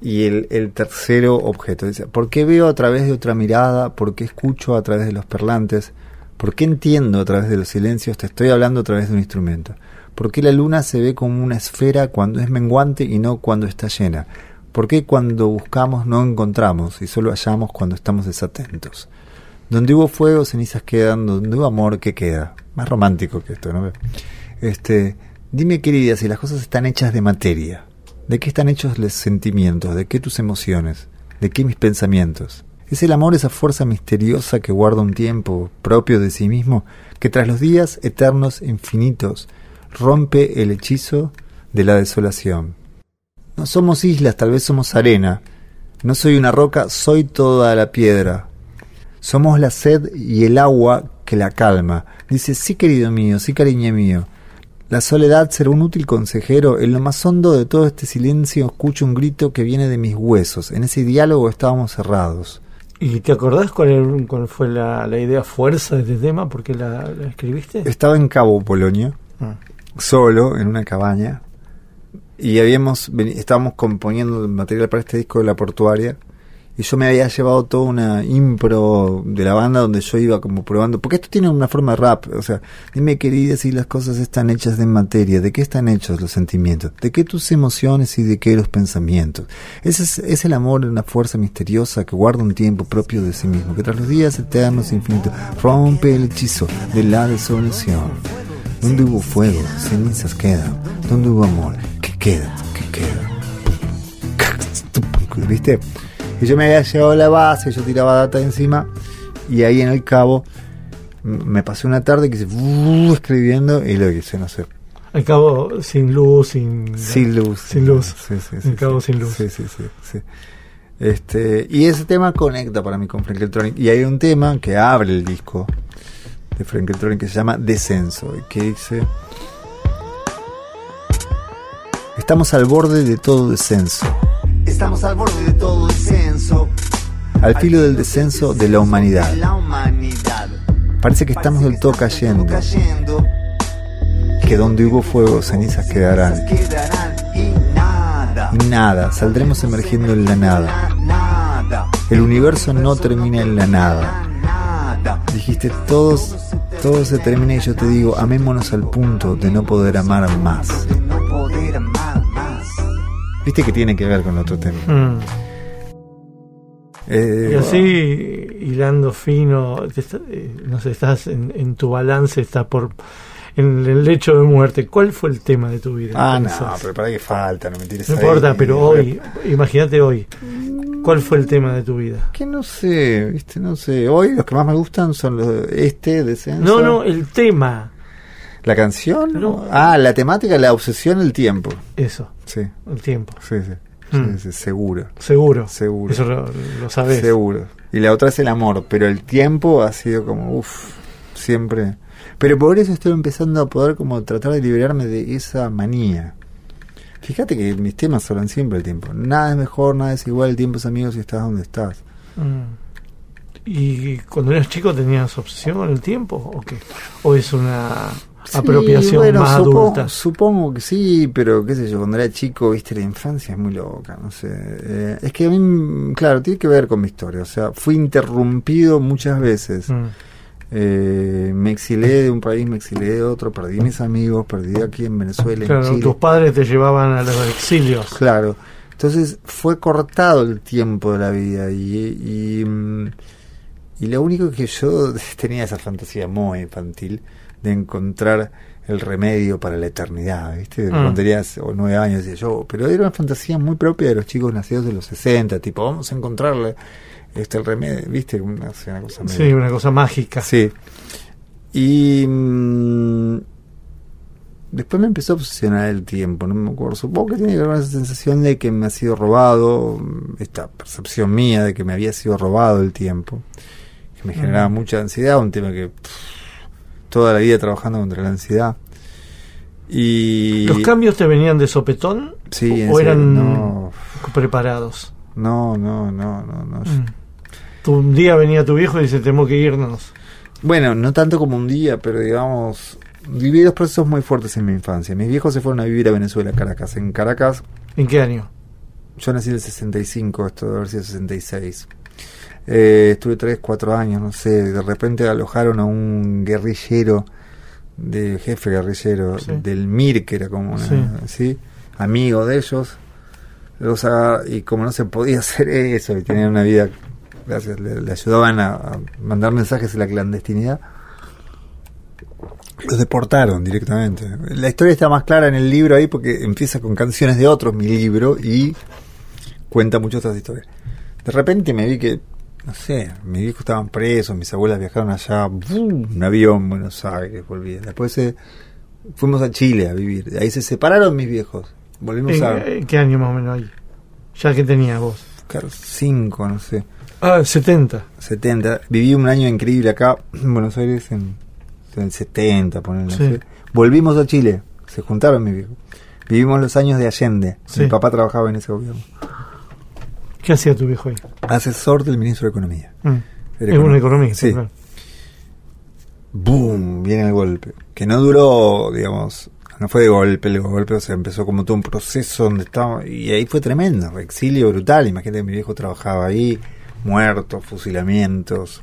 y el, el tercero objeto. Dice, ¿Por qué veo a través de otra mirada? ¿Por qué escucho a través de los parlantes? ¿Por qué entiendo a través de los silencios? Te estoy hablando a través de un instrumento. ¿Por qué la luna se ve como una esfera cuando es menguante y no cuando está llena? ¿Por qué cuando buscamos no encontramos y solo hallamos cuando estamos desatentos? Donde hubo fuego, cenizas quedan. Donde hubo amor, ¿qué queda? Más romántico que esto, ¿no? Este, dime, querida, si las cosas están hechas de materia, ¿de qué están hechos los sentimientos? ¿De qué tus emociones? ¿De qué mis pensamientos? ¿Es el amor esa fuerza misteriosa que guarda un tiempo propio de sí mismo, que tras los días eternos infinitos rompe el hechizo de la desolación? No somos islas, tal vez somos arena. No soy una roca, soy toda la piedra. Somos la sed y el agua que la calma. Dice, sí querido mío, sí cariño mío. La soledad será un útil consejero. En lo más hondo de todo este silencio escucho un grito que viene de mis huesos. En ese diálogo estábamos cerrados. ¿Y te acordás cuál, fue la, la idea fuerza de este tema? ¿Por qué la, la escribiste? Estaba en Cabo Polonio, Ah. solo, en una cabaña, y habíamos estábamos componiendo el material para este disco de la portuaria, y yo me había llevado toda una impro de la banda donde yo iba como probando, porque esto tiene una forma rap, o sea, dime querida si las cosas están hechas de materia, ¿de qué están hechos los sentimientos? ¿De qué tus emociones y de qué los pensamientos? Ese es, es el amor, una fuerza misteriosa que guarda un tiempo propio de sí mismo, que tras los días eternos e infinitos rompe el hechizo de la desolación. Donde hubo fuego, cenizas quedan. Donde hubo amor, ¿qué queda? ¿Qué queda? ¿Viste? Y yo me había llevado la base, yo tiraba data encima y ahí en el cabo me pasé una tarde que hice uh, escribiendo y lo hice, no sé. Al cabo, sin luz, sin... Sin luz. Sin luz. Sí, sí, En cabo sin luz. Sí, sí, sí. Este, y ese tema conecta para mí con Frankeltronic. Y hay un tema que abre el disco de Frankeltronic que se llama Descenso. Y que dice... Estamos al borde de todo descenso. Estamos al borde de todo descenso. Al filo del descenso de la humanidad. Parece que estamos del todo cayendo. Que donde hubo fuego, cenizas quedarán. Y nada. Saldremos emergiendo en la nada. El universo no termina en la. Nada. Dijiste, todos, todo se termina y yo te digo, amémonos al punto de no poder amar más. De no poder amar más. Viste que tiene que ver con otro tema. Mm. Eh, Y así, hilando fino, te está- eh, no sé, estás en, en tu balance, está por en el lecho de muerte, ¿cuál fue el tema de tu vida? Ah, no, pensás? pero para que falta, no me tires No ahí. importa, pero hoy, imagínate hoy, ¿cuál fue el tema de tu vida? Que no sé, viste, no sé. Hoy los que más me gustan son los este, Descenso. No, no, el tema, ¿La canción? No. Ah, la temática, la obsesión, el tiempo. eso, Sí, el tiempo, sí, sí. Mm. sí, sí, seguro. seguro. Seguro. Eso lo, lo sabes. Seguro. Y la otra es el amor, pero el tiempo ha sido como, uff, siempre. Pero por eso estoy empezando a poder como tratar de liberarme de esa manía. Fíjate que mis temas hablan siempre el tiempo. Nada es mejor, nada es igual, el tiempo es amigo si estás donde estás. Mm. ¿Y cuando eras chico tenías obsesión con el tiempo o qué? ¿O es una apropiación bueno, más supongo, adulta? Supongo que sí, pero qué sé yo, cuando era chico, viste, la infancia es muy loca, no sé. Eh, es que a mí, claro, tiene que ver con mi historia. O sea, fui interrumpido muchas veces. Mm. Eh, me exilé de un país, me exilé de otro, perdí mis amigos, perdí aquí en Venezuela, en Claro, Chile. tus padres te llevaban a los exilios. Claro. Entonces fue cortado el tiempo de la vida y, y, mm, y lo único que yo tenía esa fantasía muy infantil de encontrar el remedio para la eternidad, ¿viste? Mm. Cuando tenía o nueve años decía yo, pero era una fantasía muy propia de los chicos nacidos de los 60, tipo, vamos a encontrarle este el remedio, ¿viste? Una, una cosa Sí, una cosa mágica. Sí. Y mm, después me empezó a obsesionar el tiempo, no me acuerdo. Supongo que tiene que ver con esa sensación de que me ha sido robado, esta percepción mía de que me había sido robado el tiempo, que me generaba Mm. mucha ansiedad, un tema que pff, toda la vida trabajando contra la ansiedad. Y ¿Los cambios te venían de sopetón sí, o, o eran no, preparados? no, no, no, no, no. Mm. Un día venía tu viejo y dice, tenemos que irnos. Bueno, no tanto como un día, pero digamos, viví dos procesos muy fuertes en mi infancia. Mis viejos se fueron a vivir a Venezuela, a Caracas. En Caracas, ¿En qué año? yo nací en el 65, esto debe haber sido 66. Eh, estuve 3, 4 años, no sé. De repente alojaron a un guerrillero, de jefe guerrillero, Sí. del MIR, que era como una, Sí. ¿sí? amigo de ellos. Los y como no se podía hacer eso, y tenían una vida, gracias, le, le ayudaban a, a mandar mensajes en la clandestinidad. Los deportaron directamente. La historia está más clara en el libro ahí porque empieza con canciones de otros, mi libro, y cuenta muchas otras historias. De repente me vi que, no sé, mis hijos estaban presos, mis abuelas viajaron allá, un avión, Buenos Aires, volví. Después eh, fuimos a Chile a vivir. Ahí se separaron mis viejos. Volvimos ¿En, a en qué año más o menos ahí? Ya que tenías vos. cinco, no sé. Ah, 70. 70. Viví un año increíble acá en Buenos Aires en, en el 70, poner, no Sí. Volvimos a Chile, se juntaron mis viejos. Vivimos los años de Allende. Sí. Mi papá trabajaba en ese gobierno. ¿Qué hacía tu viejo ahí? Asesor del ministro de Economía. Mm. Es un econom- economista. Sí. claro. ¡Boom! Viene el golpe. Que no duró, digamos, no fue de golpe, el golpe, o sea, empezó como todo un proceso donde estaba, y ahí fue tremendo, exilio brutal. Imagínate que mi viejo trabajaba ahí, muertos, fusilamientos.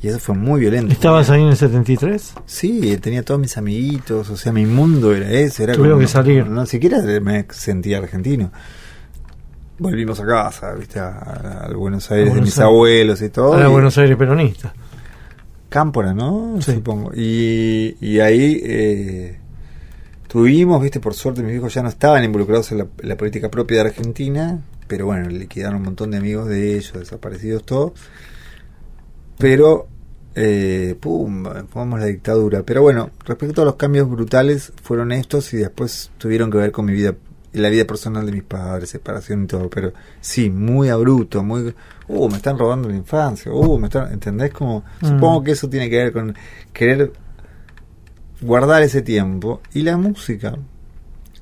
Y eso fue muy violento. ¿Estabas ahí en el 73? Sí, tenía todos mis amiguitos, o sea, mi mundo era ese. Era Tuvieron como- que salir. No, siquiera me sentía argentino. Volvimos a casa, viste, al Buenos Aires de Buenos mis Aires. abuelos y todo. Y- Buenos Aires peronista. Cámpora, ¿no? Sí. Supongo. Y, y ahí eh, tuvimos, viste, por suerte mis hijos ya no estaban involucrados en la, en la política propia de Argentina, pero bueno, liquidaron un montón de amigos de ellos, desaparecidos todos. Pero, eh, pum, fumamos la dictadura. Pero bueno, respecto a los cambios brutales, fueron estos y después tuvieron que ver con mi vida, la vida personal de mis padres, separación y todo. Pero sí, muy abrupto, muy. Uh, me están robando la infancia, uh, me están. ¿Entendés? Como. Mm. Supongo que eso tiene que ver con querer guardar ese tiempo. Y la música,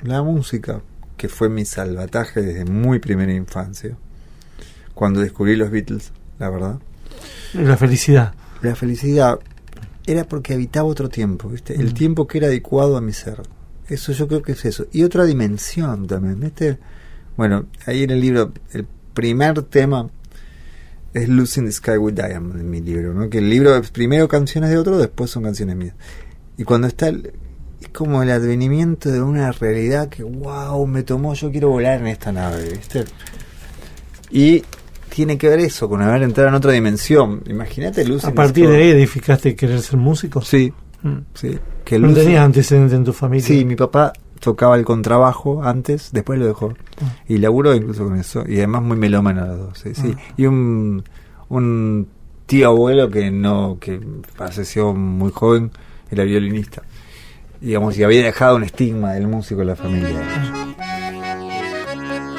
la música, que fue mi salvataje desde muy primera infancia, cuando descubrí los Beatles, la verdad. La felicidad. La felicidad era porque habitaba otro tiempo, ¿viste? El Mm. tiempo que era adecuado a mi ser. Eso yo creo que es eso. Y otra dimensión también, ¿viste? Bueno, ahí en el libro, el primer tema es Losing the Sky with Diamond en mi libro, ¿no? Que el libro es primero canciones de otro, después son canciones mías. Y cuando está el- como el advenimiento de una realidad que, wow, me tomó, yo quiero volar en esta nave, ¿viste? Y tiene que ver eso, con haber entrado en otra dimensión. Imagínate Losing A partir de ahí edificaste querer ser músico. Sí, Mm. ¿sí? Que ¿No luce- tenías antecedentes en tu familia? Sí, mi papá tocaba el contrabajo antes, después lo dejó. Y laburó incluso con eso. Y además muy melómano los dos. Sí, sí. Y un, un tío abuelo que no que falleció muy joven, era violinista. Digamos, y había dejado un estigma del músico en la familia.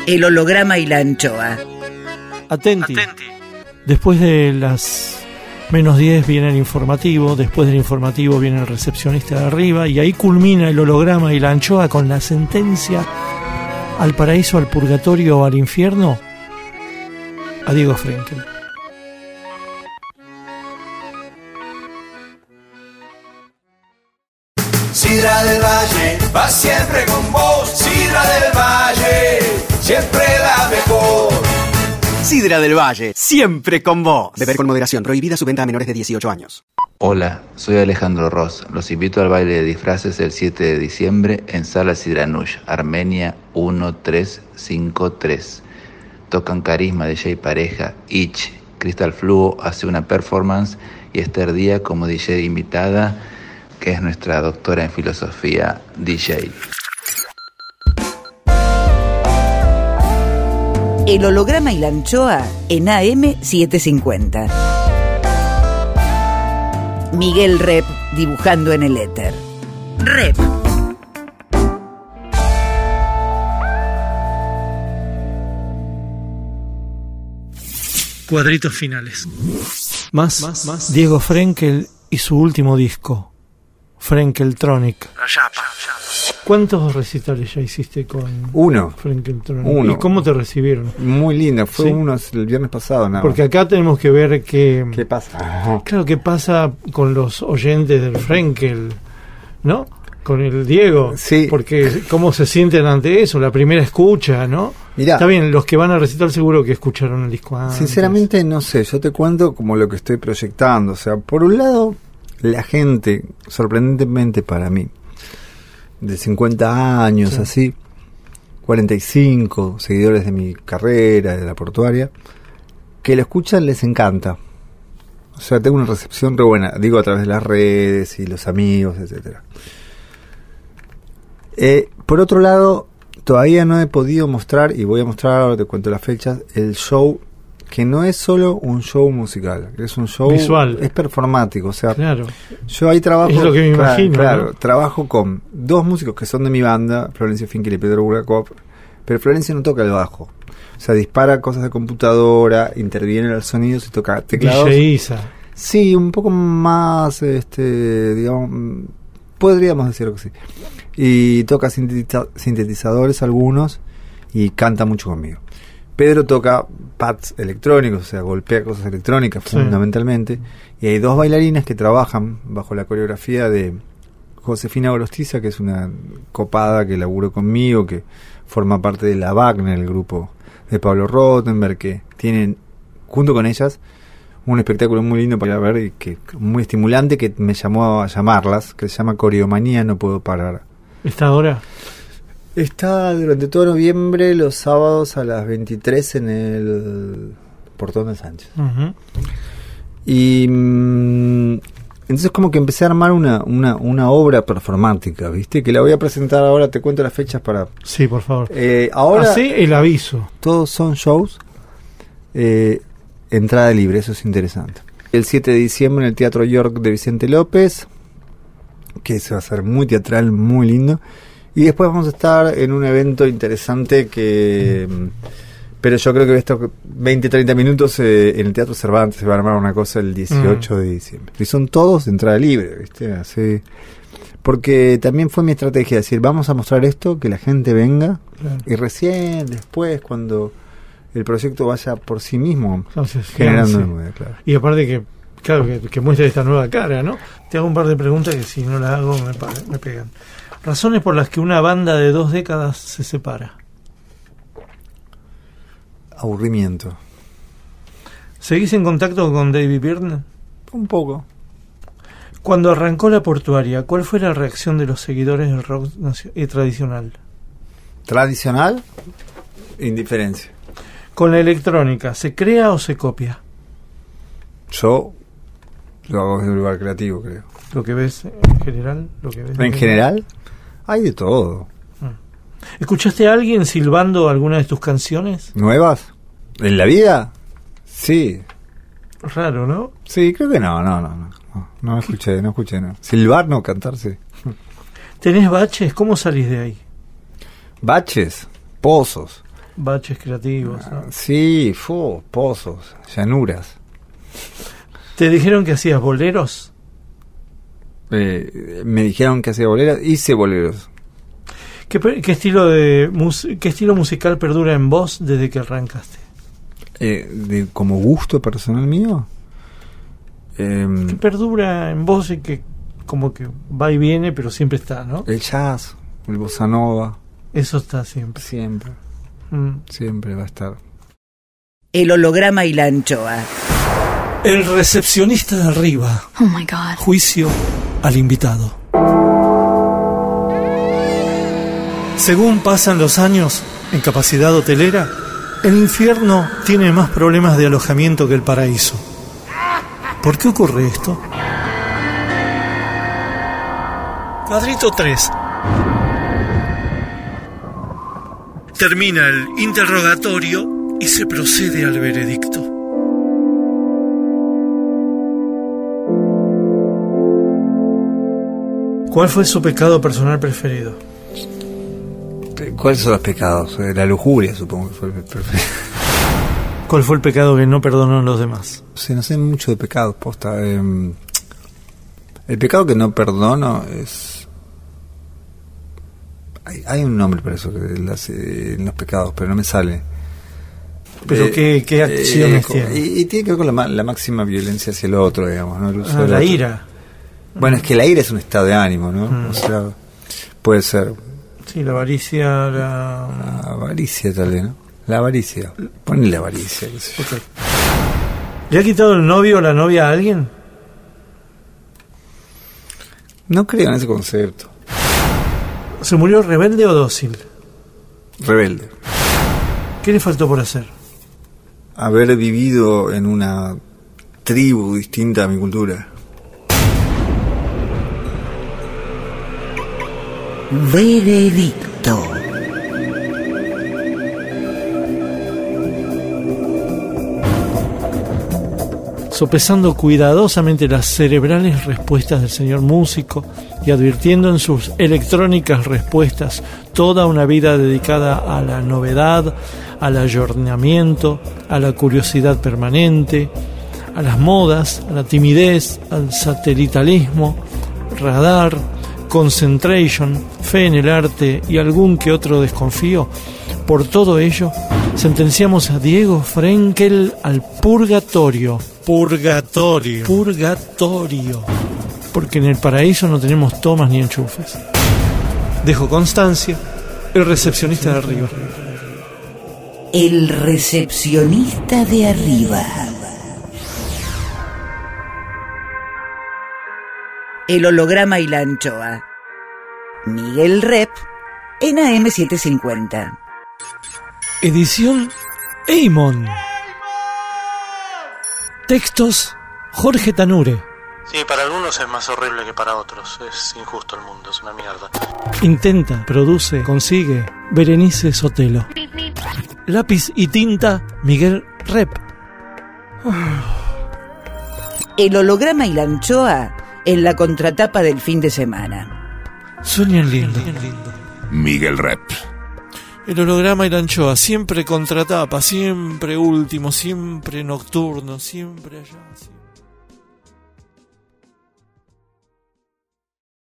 El holograma y la anchoa. Atenti. Después de las menos 10 viene el informativo, después del informativo viene el recepcionista de arriba y ahí culmina el holograma y la anchoa con la sentencia al paraíso, al purgatorio o al infierno a Diego Frenkel. Del Valle, va siempre con vos. Sidra del Valle, siempre la mejor. Sidra del Valle, siempre con vos. Beber con moderación, prohibida su venta a menores de 18 años. Hola, soy Alejandro Ross. Los invito al baile de disfraces el 7 de diciembre en Sala Sidranush, Armenia 1353. Tocan Carisma de Jay Pareja, Ich, Crystal Fluo hace una performance y Esther Díaz como DJ invitada, que es nuestra doctora en filosofía DJ. El holograma y la anchoa en AM750. Miguel Rep dibujando en el éter. Rep. Cuadritos finales. Más, Diego Frenkel y su último disco, Frenkeltronic. ¿Cuántos recitales ya hiciste con Uno. Frenkeltronic? Uno. ¿Y cómo te recibieron? Muy linda. Fue Sí. uno el viernes pasado, nada Porque acá tenemos que ver que... ¿Qué pasa? Claro, ¿qué pasa con los oyentes del Frenkel? ¿No? Con el Diego. Sí. Porque cómo se sienten ante eso, la primera escucha, ¿no? Mirá. Está bien, los que van a recitar seguro que escucharon el disco antes. Sinceramente no sé, yo te cuento como lo que estoy proyectando. O sea, por un lado, la gente, sorprendentemente para mí, de 50 años, Sí. así, 45 seguidores de mi carrera, de la portuaria, que lo escuchan les encanta. O sea, tengo una recepción re buena, digo a través de las redes y los amigos, etcétera. Eh, por otro lado, todavía no he podido mostrar, y voy a mostrar ahora te cuento las fechas, el show que no es solo un show musical, es un show Visual. es performático, o sea, Claro. yo ahí trabajo, Es lo que me claro, imagino, claro, ¿no? trabajo con dos músicos que son de mi banda, Florencia Finkel y Pedro Bulgakov, pero Florencia no toca el bajo. O sea, dispara cosas de computadora, interviene en los sonidos y toca teclados. Isa. Sí, un poco más, este, digamos, podríamos decirlo que sí. Y toca sintetiza- sintetizadores algunos y canta mucho conmigo. Pedro toca pads electrónicos, o sea, golpea cosas electrónicas Sí. fundamentalmente. Y hay dos bailarinas que trabajan bajo la coreografía de Josefina Gorostiza, que es una copada que laburó conmigo, que forma parte de la Wagner, el grupo de Pablo Rottenberg, que tienen junto con ellas un espectáculo muy lindo para ver y que muy estimulante que me llamó a llamarlas, que se llama Coreomanía, no puedo parar. ¿Está ahora? Está durante todo noviembre, los sábados a las 23 en el Portón de Sánchez. Y mm, entonces como que empecé a armar una, una, una obra performática, ¿viste? Que la voy a presentar ahora, te cuento las fechas para... Sí, por favor. Eh, ahora Así el aviso. todos son shows, eh, entrada libre, eso es interesante. El 7 de diciembre en el Teatro York de Vicente López, que se va a hacer muy teatral, muy lindo. Y después vamos a estar en un evento interesante que... mm, Pero yo creo que estos 20, 30 minutos eh, en el Teatro Cervantes se va a armar una cosa el 18 de diciembre. Y son todos de entrada libre, ¿viste? Así... Porque también fue mi estrategia, decir, vamos a mostrar esto, que la gente venga, Claro. y recién después, cuando el proyecto vaya por sí mismo Entonces, generando nueva, claro. Y aparte que, claro, que, que muestre esta nueva cara, ¿no? Te hago un par de preguntas que si no las hago me, me pegan. Razones por las que una banda de dos décadas se separa. Aburrimiento. ¿Seguís en contacto con David Byrne? Un poco. Cuando arrancó la portuaria, ¿cuál fue la reacción de los seguidores del rock eh, tradicional? Tradicional, indiferencia. Con la electrónica, ¿se crea o se copia? Yo lo hago desde un lugar creativo, creo. Lo que ves en general, lo que ves En general, hay de todo. ¿Escuchaste a alguien silbando alguna de tus canciones? ¿Nuevas? ¿En la vida? Sí. Raro, ¿no? Sí, creo que no, no, no. No, no, no escuché, no escuché, no. Silbar, no, cantar, sí. ¿Tenés baches? ¿Cómo salís de ahí? Baches, pozos. Baches creativos. ¿no? Sí, fu, pozos, llanuras. ¿Te dijeron que hacías boleros? Eh, me dijeron que hacía boleras, hice boleros. ¿Qué, qué estilo de mus- qué estilo musical perdura en vos desde que arrancaste? Eh, de, como gusto personal mío. em, ¿Qué perdura en vos y que como que va y viene, pero siempre está, ¿no? el jazz, el bossa nova, Eso está siempre. siempre, Mm. siempre va a estar. El holograma y la anchoa. El recepcionista de arriba. Oh my god. Juicio al invitado. Según pasan los años en capacidad hotelera, el infierno tiene más problemas de alojamiento que el paraíso. ¿Por qué ocurre esto? Cuadrito 3. Termina el interrogatorio y se procede al veredicto. ¿Cuál fue su pecado personal preferido? ¿Cuáles son los pecados? Eh, La lujuria, supongo que fue el preferido. ¿Cuál fue el pecado que no perdonó a los demás? No sé mucho de pecados, posta. em, el pecado que no perdono es. Hay, hay un nombre para eso, eh, en los pecados, pero no me sale. ¿Pero Eh, qué, qué acciones co- tiene? Y, y tiene que ver con la, la máxima violencia hacia el otro, digamos, ¿no? El uso Ah, la otro. ira. Bueno, es que la ira es un estado de ánimo, ¿no? Mm. O sea, puede ser Sí, la avaricia, la... la avaricia, tal vez, ¿no? La avaricia. Ponle avaricia, qué sé. ¿Le ha quitado el novio o la novia a alguien? No creo en ese concepto. ¿Se murió rebelde o dócil? Rebelde. ¿Qué le faltó por hacer? haber vivido en una tribu distinta a mi cultura. Veredicto. Sopesando cuidadosamente las cerebrales respuestas del señor músico y advirtiendo en sus electrónicas respuestas toda una vida dedicada a la novedad, al ayornamiento, a la curiosidad permanente, a las modas, a la timidez, al satelitalismo, radar, concentration, fe en el arte y algún que otro desconfío, por todo ello, sentenciamos a Diego Frenkel al purgatorio. Purgatorio. Purgatorio. Porque en el paraíso no tenemos tomas ni enchufes. Dejo constancia, el recepcionista de arriba. El recepcionista de arriba. El holograma y la anchoa. Miguel Rep en AM750. Edición Eimon. Textos Jorge Tanure. Sí, para algunos es más horrible que para otros. Es injusto el mundo, es una mierda. Intenta, produce, consigue Berenice Sotelo. Lápiz y tinta Miguel Rep. El holograma y la anchoa en la contratapa del fin de semana. Sueñan lindo. Miguel Rep. El holograma y la anchoa, siempre contratapa, siempre último, siempre nocturno, siempre allá. siempre-